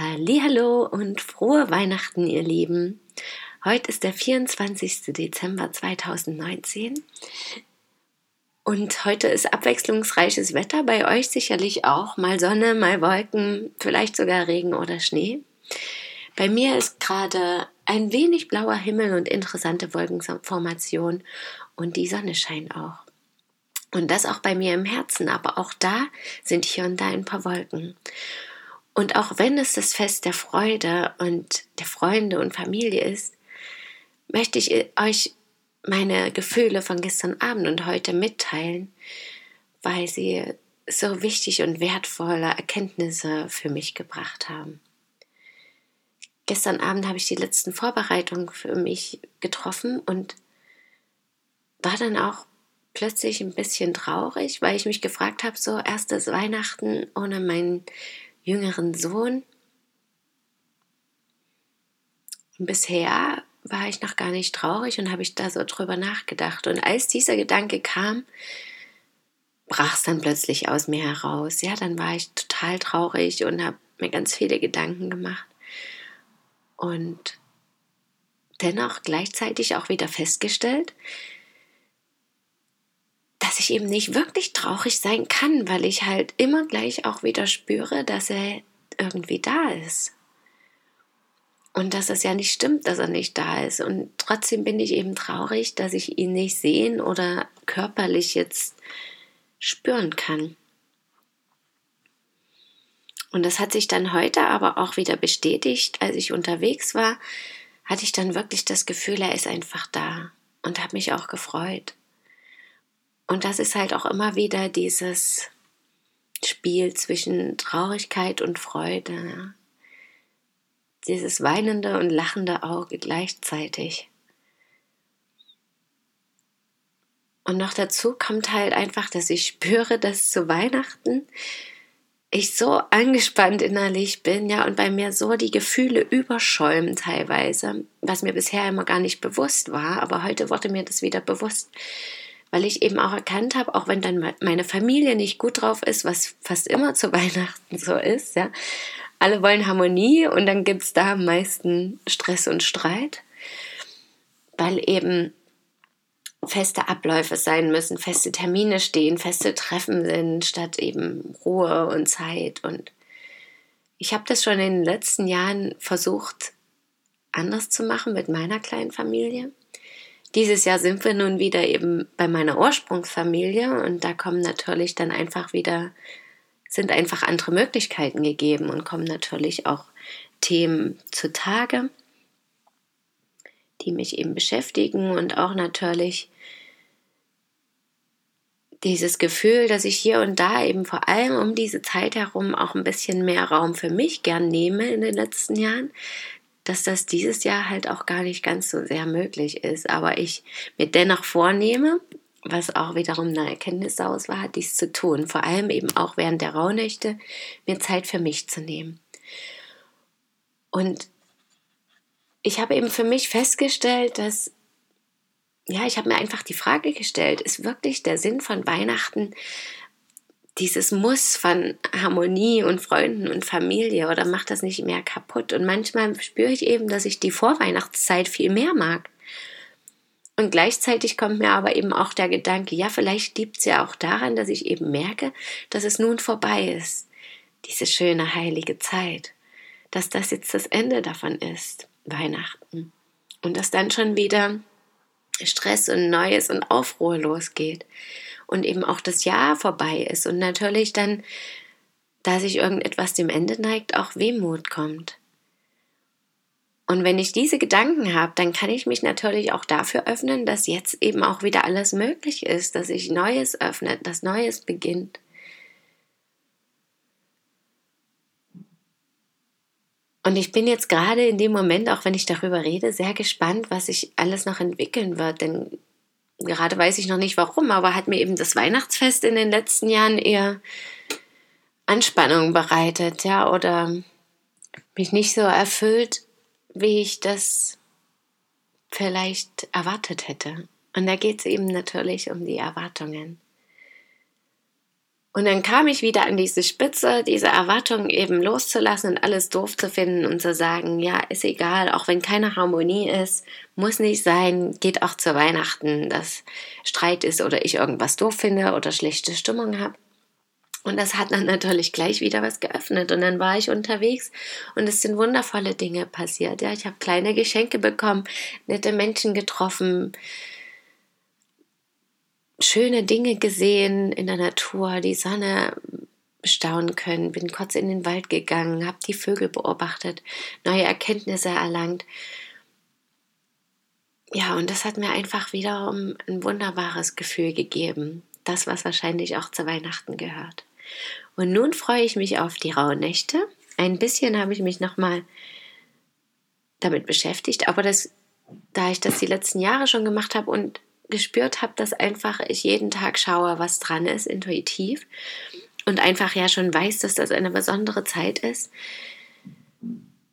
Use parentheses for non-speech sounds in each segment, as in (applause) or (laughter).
Hallo und frohe Weihnachten, ihr Lieben. Heute ist der 24. Dezember 2019 und heute ist abwechslungsreiches Wetter bei euch sicherlich auch. Mal Sonne, mal Wolken, vielleicht sogar Regen oder Schnee. Bei mir ist gerade ein wenig blauer Himmel und interessante Wolkenformation und die Sonne scheint auch. Und das auch bei mir im Herzen, aber auch da sind hier und da ein paar Wolken. Und auch wenn es das Fest der Freude und der Freunde und Familie ist, möchte ich euch meine Gefühle von gestern Abend und heute mitteilen, weil sie so wichtig und wertvolle Erkenntnisse für mich gebracht haben. Gestern Abend habe ich die letzten Vorbereitungen für mich getroffen und war dann auch plötzlich ein bisschen traurig, weil ich mich gefragt habe, so erstes Weihnachten ohne meinen jüngeren Sohn. Und bisher war ich noch gar nicht traurig und habe ich da so drüber nachgedacht. Und als dieser Gedanke kam, brach es dann plötzlich aus mir heraus. Ja, dann war ich total traurig und habe mir ganz viele Gedanken gemacht. Und dennoch gleichzeitig auch wieder festgestellt, dass ich eben nicht wirklich traurig sein kann, weil ich halt immer gleich auch wieder spüre, dass er irgendwie da ist. Und dass es ja nicht stimmt, dass er nicht da ist. Und trotzdem bin ich eben traurig, dass ich ihn nicht sehen oder körperlich jetzt spüren kann. Und das hat sich dann heute aber auch wieder bestätigt, als ich unterwegs war, hatte ich dann wirklich das Gefühl, er ist einfach da und habe mich auch gefreut. Und das ist halt auch immer wieder dieses Spiel zwischen Traurigkeit und Freude. Dieses weinende und lachende Auge gleichzeitig. Und noch dazu kommt halt einfach, dass ich spüre, dass zu Weihnachten ich so angespannt innerlich bin, ja, und bei mir so die Gefühle überschäumen teilweise, was mir bisher immer gar nicht bewusst war, aber heute wurde mir das wieder bewusst, weil ich eben auch erkannt habe, auch wenn dann meine Familie nicht gut drauf ist, was fast immer zu (laughs) Weihnachten so ist, ja, alle wollen Harmonie und dann gibt es da am meisten Stress und Streit, weil eben feste Abläufe sein müssen, feste Termine stehen, feste Treffen sind, statt eben Ruhe und Zeit. Und ich habe das schon in den letzten Jahren versucht, anders zu machen mit meiner kleinen Familie. Dieses Jahr sind wir nun wieder eben bei meiner Ursprungsfamilie und da kommen natürlich dann einfach wieder, sind einfach andere Möglichkeiten gegeben und kommen natürlich auch Themen zutage, die mich eben beschäftigen und auch natürlich dieses Gefühl, dass ich hier und da eben vor allem um diese Zeit herum auch ein bisschen mehr Raum für mich gern nehme in den letzten Jahren, dass das dieses Jahr halt auch gar nicht ganz so sehr möglich ist. Aber ich mir dennoch vornehme, was auch wiederum eine Erkenntnis daraus war, dies zu tun. Vor allem eben auch während der Rauhnächte, mir Zeit für mich zu nehmen. Und ich habe eben für mich festgestellt, dass, ja, ich habe mir einfach die Frage gestellt, ist wirklich der Sinn von Weihnachten dieses Muss von Harmonie und Freunden und Familie oder macht das nicht mehr kaputt? Und manchmal spüre ich eben, dass ich die Vorweihnachtszeit viel mehr mag. Und gleichzeitig kommt mir aber eben auch der Gedanke, ja, vielleicht liegt es ja auch daran, dass ich eben merke, dass es nun vorbei ist. Diese schöne heilige Zeit. Dass das jetzt das Ende davon ist, Weihnachten. Und dass dann schon wieder Stress und Neues und Aufruhr losgeht und eben auch das Jahr vorbei ist und natürlich dann, da sich irgendetwas dem Ende neigt, auch Wehmut kommt. Und wenn ich diese Gedanken habe, dann kann ich mich natürlich auch dafür öffnen, dass jetzt eben auch wieder alles möglich ist, dass sich Neues öffnet, dass Neues beginnt. Und ich bin jetzt gerade in dem Moment, auch wenn ich darüber rede, sehr gespannt, was sich alles noch entwickeln wird. Denn gerade weiß ich noch nicht warum, aber hat mir eben das Weihnachtsfest in den letzten Jahren eher Anspannung bereitet, ja, oder mich nicht so erfüllt, wie ich das vielleicht erwartet hätte. Und da geht es eben natürlich um die Erwartungen. Und dann kam ich wieder an diese Spitze, diese Erwartung eben loszulassen und alles doof zu finden und zu sagen, ja, ist egal, auch wenn keine Harmonie ist, muss nicht sein, geht auch zu Weihnachten, dass Streit ist oder ich irgendwas doof finde oder schlechte Stimmung habe. Und das hat dann natürlich gleich wieder was geöffnet. Und dann war ich unterwegs und es sind wundervolle Dinge passiert. Ja, ich habe kleine Geschenke bekommen, nette Menschen getroffen, schöne Dinge gesehen in der Natur, die Sonne bestaunen können, bin kurz in den Wald gegangen, habe die Vögel beobachtet, neue Erkenntnisse erlangt. Ja, und das hat mir einfach wiederum ein wunderbares Gefühl gegeben. Das, was wahrscheinlich auch zu Weihnachten gehört. Und nun freue ich mich auf die Rauhnächte. Ein bisschen habe ich mich nochmal damit beschäftigt, aber das, da ich das die letzten Jahre schon gemacht habe und gespürt habe, dass einfach ich jeden Tag schaue, was dran ist, intuitiv und einfach ja schon weiß, dass das eine besondere Zeit ist,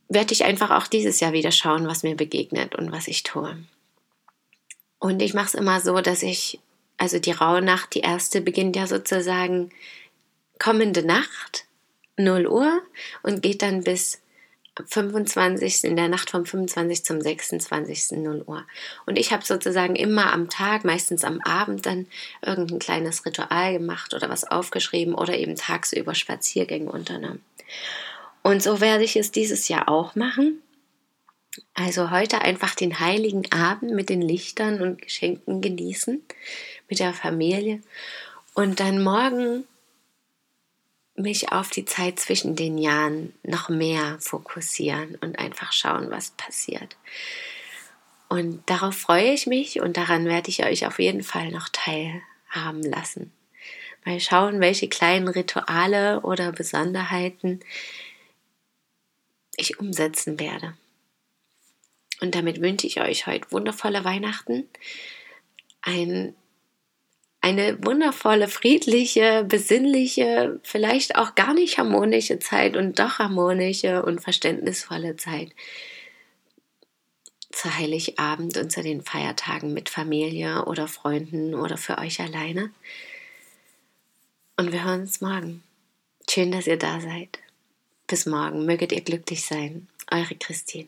werde ich einfach auch dieses Jahr wieder schauen, was mir begegnet und was ich tue. Und ich mache es immer so, dass ich, also die Rauhnacht, die erste beginnt ja sozusagen kommende Nacht, 0 Uhr, und geht dann bis 25. in der Nacht vom 25. zum 26. 0 Uhr. Und ich habe sozusagen immer am Tag, meistens am Abend, dann irgendein kleines Ritual gemacht oder was aufgeschrieben oder eben tagsüber Spaziergänge unternommen. Und so werde ich es dieses Jahr auch machen. Also heute einfach den heiligen Abend mit den Lichtern und Geschenken genießen, mit der Familie. Und dann morgen mich auf die Zeit zwischen den Jahren noch mehr fokussieren und einfach schauen, was passiert. Und darauf freue ich mich und daran werde ich euch auf jeden Fall noch teilhaben lassen. Mal schauen, welche kleinen Rituale oder Besonderheiten ich umsetzen werde. Und damit wünsche ich euch heute wundervolle Weihnachten, ein eine wundervolle, friedliche, besinnliche, vielleicht auch gar nicht harmonische Zeit und doch harmonische und verständnisvolle Zeit zu Heiligabend und zu den Feiertagen mit Familie oder Freunden oder für euch alleine. Und wir hören uns morgen. Schön, dass ihr da seid. Bis morgen. Möget ihr glücklich sein. Eure Christine.